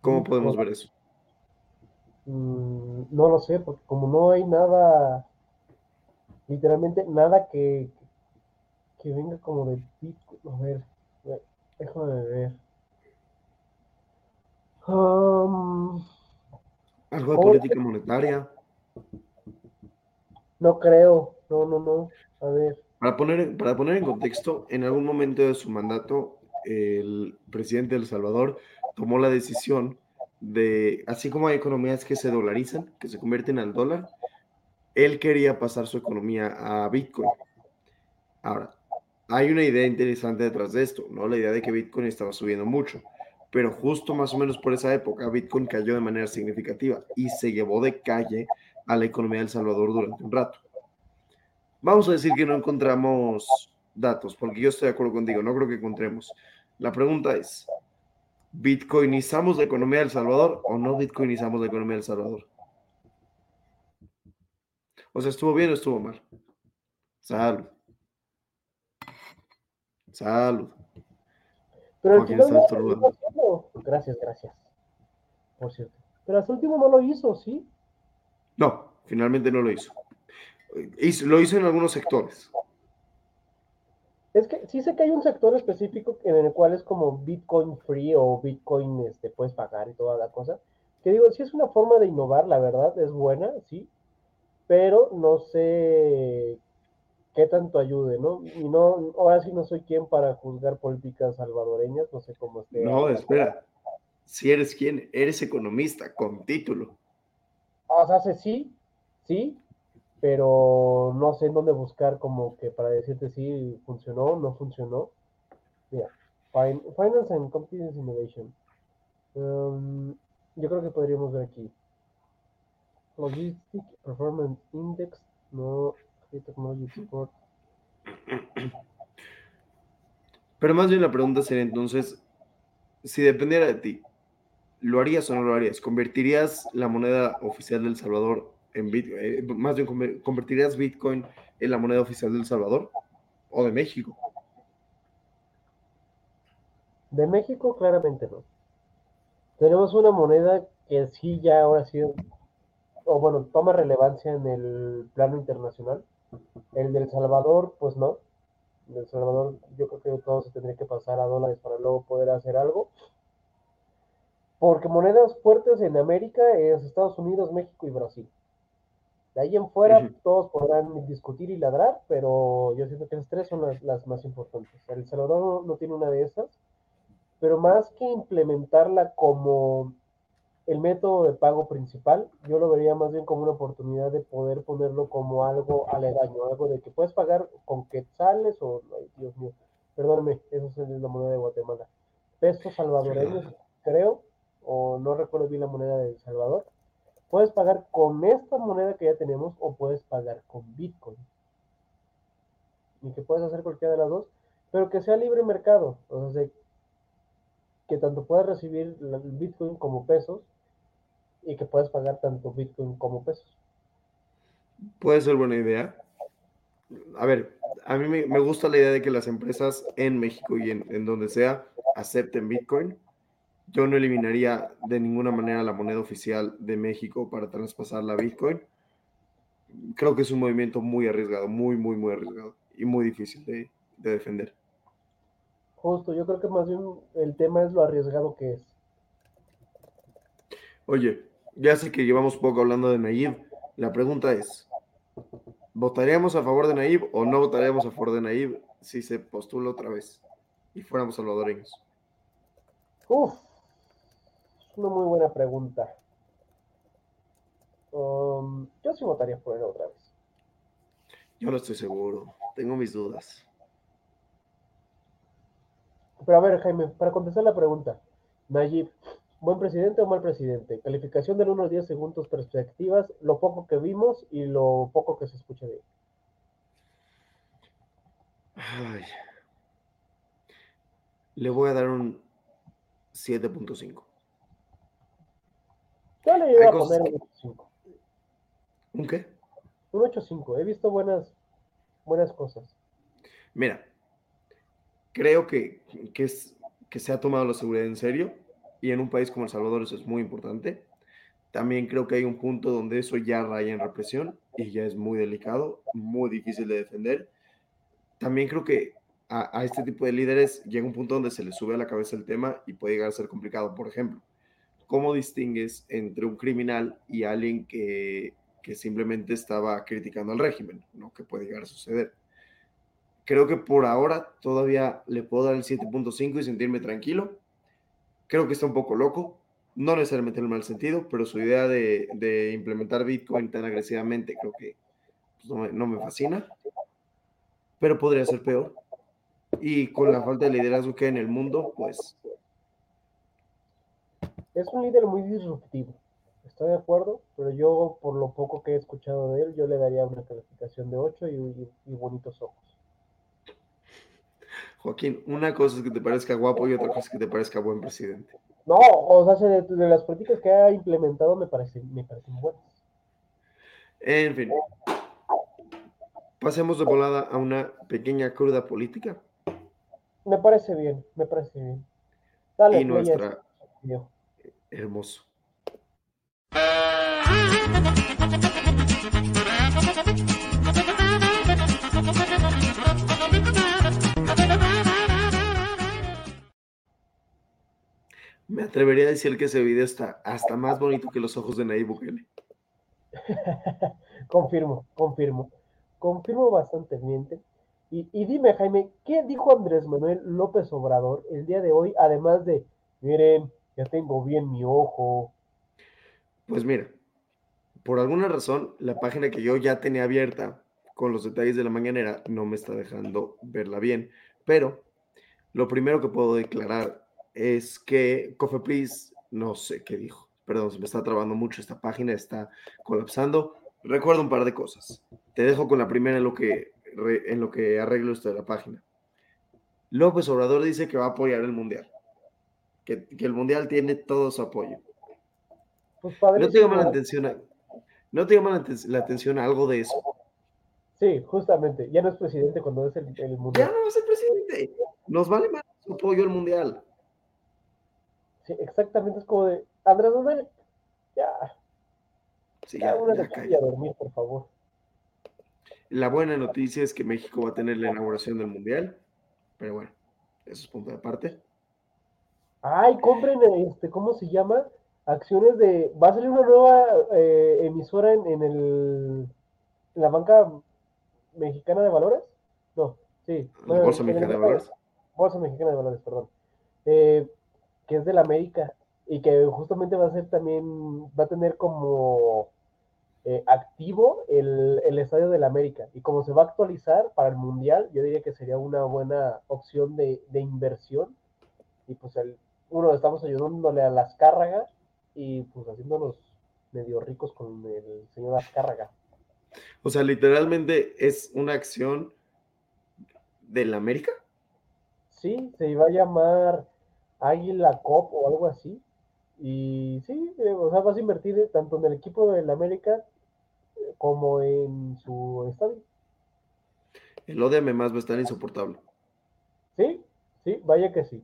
¿Cómo podemos ver eso? Mm, no lo sé, porque como no hay nada, literalmente nada que, que venga como de Bitcoin. A ver, déjame ver. Um, Algo de política monetaria. No creo, no, no, no. A ver. Para poner, para poner en contexto, en algún momento de su mandato, el presidente de El Salvador tomó la decisión de, así como hay economías que se dolarizan, que se convierten al dólar, él quería pasar su economía a Bitcoin. Ahora, hay una idea interesante detrás de esto, ¿no? La idea de que Bitcoin estaba subiendo mucho, pero justo más o menos por esa época Bitcoin cayó de manera significativa y se llevó de calle a la economía de El Salvador durante un rato. Vamos a decir que no encontramos datos, porque yo estoy de acuerdo contigo, no creo que encontremos. La pregunta es, ¿bitcoinizamos la economía de El Salvador o no bitcoinizamos la economía de El Salvador? O sea, ¿estuvo bien o estuvo mal? Salud. Salud. Pero está no. Gracias, gracias. Por cierto. Pero hasta último no lo hizo, ¿sí? No, finalmente no lo. Hizo- Lo hizo en algunos sectores. Es que sí sé que hay un sector específico en el cual es como Bitcoin free o Bitcoin este, puedes pagar y toda la cosa. Que digo, sí es una forma de innovar, la verdad, es buena, sí. Pero no sé qué tanto ayude, ¿no? Y no, ahora sí no soy quien para juzgar políticas salvadoreñas, no sé cómo esté. No, espera. Si eres quien, eres economista con título. O sea, sí, sí, pero no sé en dónde buscar como que para decirte si funcionó, no funcionó. Mira, fin- Finance and Competence Innovation. Um, yo creo que podríamos ver aquí. Logistic Performance Index, no, Technology Support. Pero más bien la pregunta sería entonces, si dependiera de ti, ¿lo harías o no lo harías? ¿Convertirías la moneda oficial del Salvador en Bitcoin? más bien, conver- ¿convertirías Bitcoin en la moneda oficial del Salvador o de México? De México, claramente no. Tenemos una moneda que sí ya ahora sí, o bueno, toma relevancia en el plano internacional. El del Salvador, pues no. El del Salvador, yo creo que todo se tendría que pasar a dólares para luego poder hacer algo. Porque monedas fuertes en América es Estados Unidos, México y Brasil. De ahí en fuera todos podrán discutir y ladrar, pero yo siento que esas tres son las, las más importantes. El Salvador no, no tiene una de esas, pero más que implementarla como el método de pago principal, yo lo vería más bien como una oportunidad de poder ponerlo como algo aledaño, algo de que puedes pagar con quetzales o, ay, Dios mío, perdóname, eso es la moneda de Guatemala. Pesos salvadoreños, creo, o no recuerdo bien la moneda de El Salvador. Puedes pagar con esta moneda que ya tenemos o puedes pagar con Bitcoin. Y que puedes hacer cualquiera de las dos, pero que sea libre mercado. O sea, que tanto puedas recibir Bitcoin como pesos y que puedas pagar tanto Bitcoin como pesos. Puede ser buena idea. A ver, a mí me, me gusta la idea de que las empresas en México y en, en donde sea acepten Bitcoin. Yo no eliminaría de ninguna manera la moneda oficial de México para traspasarla a Bitcoin. Creo que es un movimiento muy arriesgado, muy, muy, muy arriesgado y muy difícil de, de defender. Justo, yo creo que más bien el tema es lo arriesgado que es. Oye, ya sé que llevamos poco hablando de Nayib. La pregunta es, ¿votaríamos a favor de Nayib o no votaríamos a favor de Nayib si se postula otra vez y fuéramos salvadoreños? Uf, una muy buena pregunta. Um, yo sí votaría por él otra vez. Yo no estoy seguro, tengo mis dudas. Pero a ver, Jaime, para contestar la pregunta, Nayib, ¿buen presidente o mal presidente? Calificación del 1 al 10 según tus perspectivas, lo poco que vimos y lo poco que se escucha de él. Ay. Le voy a dar un 7.5. Yo le iba a cosas poner un 8.5. ¿Un qué? Un 8.5. He visto buenas, buenas cosas. Mira, creo que, que, es, que se ha tomado la seguridad en serio y en un país como El Salvador eso es muy importante. También creo que hay un punto donde eso ya raya en represión y ya es muy delicado, muy difícil de defender. también creo que a, este tipo de líderes llega un punto donde se les sube a la cabeza el tema y puede llegar a ser complicado. Por ejemplo, ¿cómo distingues entre un criminal y alguien que, que simplemente estaba criticando al régimen? ¿no? Puede llegar a suceder. Creo que por ahora todavía le puedo dar el 7.5 y sentirme tranquilo. Creo que está un poco loco, no necesariamente en el mal sentido, pero su idea de, de implementar Bitcoin tan agresivamente creo que pues, no, no, me fascina, pero podría ser peor. Y con la falta de liderazgo que hay en el mundo, pues... Es un líder muy disruptivo, estoy de acuerdo, pero yo por lo poco que he escuchado de él, yo le daría una calificación de 8 y, y bonitos ojos. Joaquín, una cosa es que te parezca guapo y otra cosa es que te parezca buen presidente. No, o sea, de, de las políticas que ha implementado me parecen, me parecen buenas. En fin. Pasemos de volada a una pequeña cruda política. Me parece bien, me parece bien. Dale, y nuestra... Hermoso. Me atrevería a decir que ese video está hasta más bonito que los ojos de Nayib <laughs> confirmo, confirmo. Confirmo bastante bien. Y, y, dime, Jaime, ¿qué dijo Andrés Manuel López Obrador el día de hoy? Además de, miren, ya tengo bien mi ojo. Pues mira, por alguna razón, la página que yo ya tenía abierta con los detalles de la mañanera no me está dejando verla bien. Pero lo primero que puedo declarar es que Cofepris, no sé qué dijo, perdón, se me está trabando mucho esta página, está colapsando. Recuerdo un par de cosas. Te dejo con la primera en lo que, en lo que arreglo esto de la página. López Obrador dice que va a apoyar el Mundial, que, el Mundial tiene todo su apoyo. Pues no te llama la atención, no te llama la, atención algo de eso. Sí, justamente, ya no es presidente cuando es el, Mundial. Ya no es el presidente, nos vale más su apoyo al Mundial. Sí, exactamente, es como de, Andrés Manuel, ya. Sí, ya, ya, a dormir, por favor. La buena noticia es que México va a tener la inauguración del Mundial, pero bueno, eso es punto de aparte. Ay, compren, este, ¿cómo se llama? Acciones de, va a salir una nueva eh, emisora en, en, el, en la banca mexicana de valores. No, sí. Bolsa Mexicana de Valores. Bolsa Mexicana de Valores, perdón. Eh, que es del América y que justamente va a ser también, va a tener como eh, activo el, el, estadio del América. Y como se va a actualizar para el Mundial, yo diría que sería una buena opción de, de inversión. Y pues el, uno, estamos ayudándole a las cárragas y pues haciéndonos medio ricos con el señor Azcárraga. O sea, literalmente es una acción del América. Sí, se iba a llamar Águila Cop o algo así. Y sí, eh, o sea, vas a invertir tanto en el equipo del América eh, como en su estadio. El ODM más va a estar insoportable. Sí, sí, vaya que sí.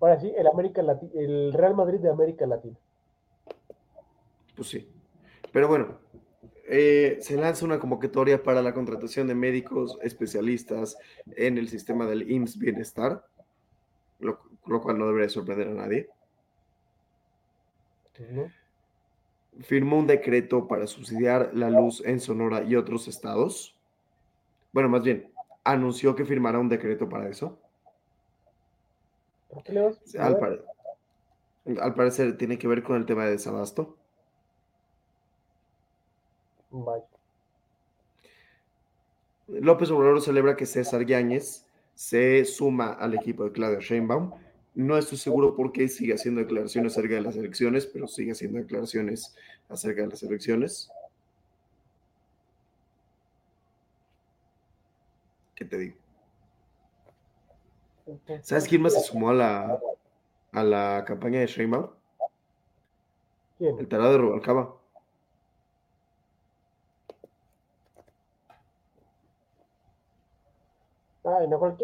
Ahora sí, el América el Real Madrid de América Latina. Pues sí. Pero bueno, eh, se lanza una convocatoria para la contratación de médicos especialistas en el sistema del IMSS Bienestar lo, cual no debería sorprender a nadie. Firmó un decreto para subsidiar la luz en Sonora y otros estados. Bueno, más bien, anunció que firmará un decreto para eso. Al, al, parecer tiene que ver con el tema de desabasto. López Obrador celebra que César Yáñez se suma al equipo de Claudia Sheinbaum. No estoy seguro por qué sigue haciendo declaraciones acerca de las elecciones, pero sigue haciendo declaraciones acerca de las elecciones. ¿Qué te digo? ¿Sabes quién más se sumó a la, a la campaña de Sheinbaum? El tarado de Rubalcaba.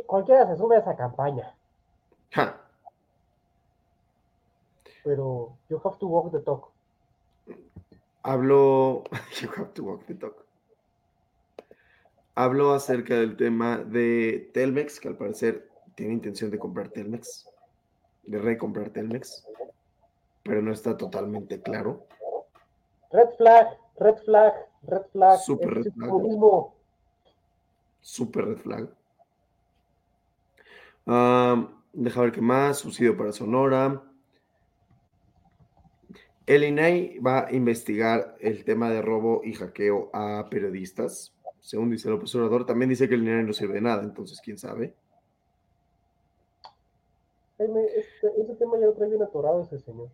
cualquiera se sube a esa campaña. Pero you have to walk the talk. Hablo. <laughs> You have to walk the talk. habló acerca del tema de Telmex, que al parecer tiene intención de comprar Telmex, de recomprar Telmex, pero no está totalmente claro. Red flag, red flag, red flag. Super red flag. Super red flag. Deja ver qué más. Subsidio para Sonora. El INAI va a investigar el tema de robo y hackeo a periodistas. Según dice el observador, también dice que el INAI no sirve de nada, entonces quién sabe. Jaime, este- ese tema ya lo trae bien atorado ese señor.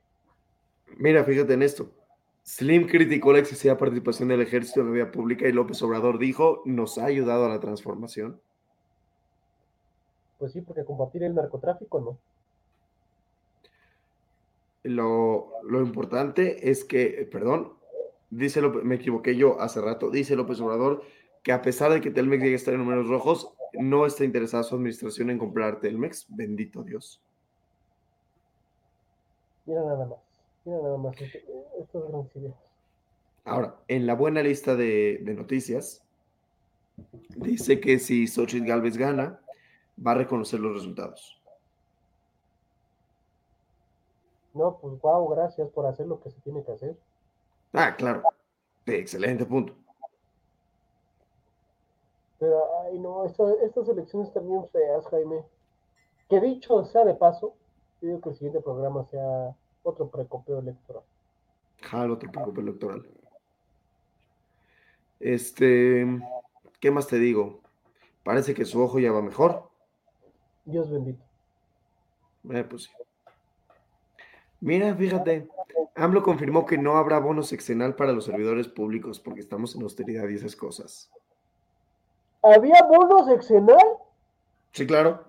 Mira, fíjate en esto. Slim criticó la excesiva participación del ejército en la vía pública y López Obrador dijo, nos ha ayudado a la transformación. Pues sí, porque combatir el narcotráfico no. Lo, lo importante es que, eh, perdón, dice López- me equivoqué yo hace rato, dice López Obrador que a pesar de que Telmex llegue a estar en números rojos, no está interesada su administración en comprar Telmex. Bendito Dios. Mira nada más. Mira nada más. este- Estos grandes ideas. Ahora, en la buena lista de, de noticias, dice que si Xochitl Galvez gana, va a reconocer los resultados. No, pues wow, gracias por hacer lo que se tiene que hacer. Ah, claro. Sí, excelente punto. Pero, ay, no, esto- estas elecciones están bien feas, Jaime. Que dicho sea de paso, yo digo que el siguiente programa sea otro precopeo electoral. Jalo otro preocupa electoral. Este, ¿qué más te digo? Parece que su ojo ya va mejor. Dios bendito. Eh, pues sí. Mira, fíjate, AMLO confirmó que no habrá bono sexenal para los servidores públicos porque estamos en austeridad y esas cosas. ¿Había bonos exenal? Sí, claro.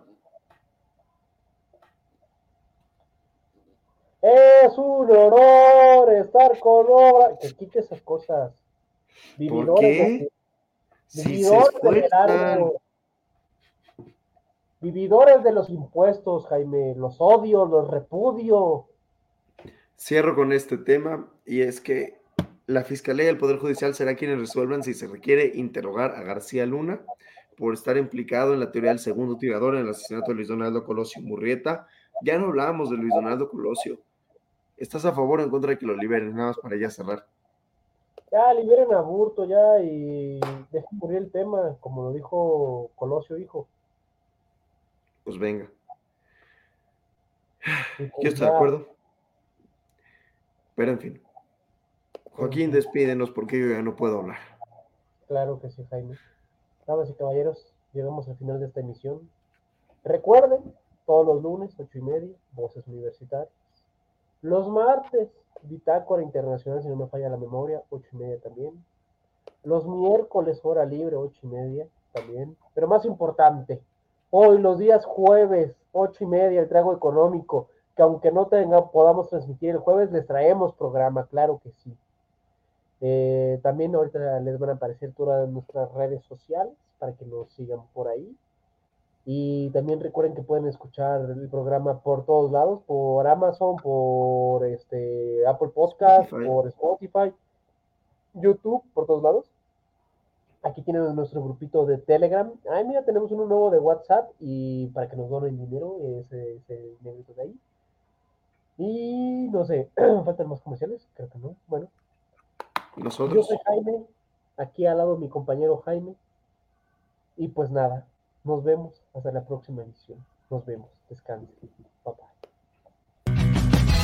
Es un honor estar con obra. Que quite esas cosas. ¿Por qué? de- Si del esfuerzan. erario. Vividores de los impuestos, Jaime. Los odio, los repudio. Cierro con este tema y es que la Fiscalía y el Poder Judicial serán quienes resuelvan si se requiere interrogar a García Luna por estar implicado en la teoría del segundo tirador en el asesinato de Luis Donaldo Colosio Murrieta. Ya no hablábamos de Luis Donaldo Colosio. ¿Estás a favor o en contra de que lo liberen? Nada más para ya cerrar. Ya liberen a Burto ya y dejen morir el tema, como lo dijo Colosio, hijo. Pues venga. Y pues Yo estoy de acuerdo. Pero en fin. Joaquín, despídenos porque yo ya no puedo hablar. Claro que sí, Jaime. Damas y caballeros, llegamos al final de esta emisión. Recuerden, todos los lunes, ocho y media, Voces Universitarias. Los martes, Bitácora Internacional, si no me falla la memoria, ocho y media también. Los miércoles, hora libre, ocho y media también. Pero más importante, hoy los días jueves, ocho y media, el trago económico, que aunque no tenga, podamos transmitir el jueves, les traemos programa, claro que sí. Eh, también ahorita les van a aparecer todas nuestras redes sociales para que nos sigan por ahí. Y también recuerden que pueden escuchar el programa por todos lados, por Amazon, por este Apple Podcast, Spotify. por Spotify, YouTube, por todos lados. Aquí tienen nuestro grupito de Telegram. Ay, mira, tenemos uno nuevo de WhatsApp y para que nos donen dinero, ese, ese negrito de ahí. Y no sé, <clears throat> faltan más comerciales, creo que no. Bueno, yo Nosotros. soy Jaime, aquí al lado mi compañero Jaime. Y pues nada, nos vemos hasta la próxima edición. Nos vemos, descansen. Bye bye.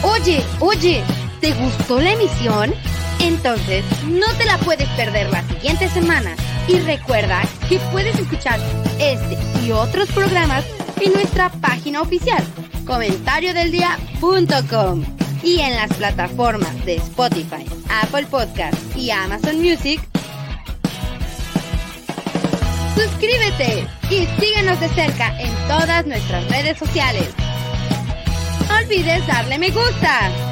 Oye, oye, ¿te gustó la emisión? Entonces no te la puedes perder la siguiente semana. Y recuerda que puedes escuchar este y otros programas en nuestra página oficial, comentariodeldia.com y en las plataformas de Spotify, Apple Podcast y Amazon Music. Suscríbete y síguenos de cerca en todas nuestras redes sociales. Olvides darle me gusta.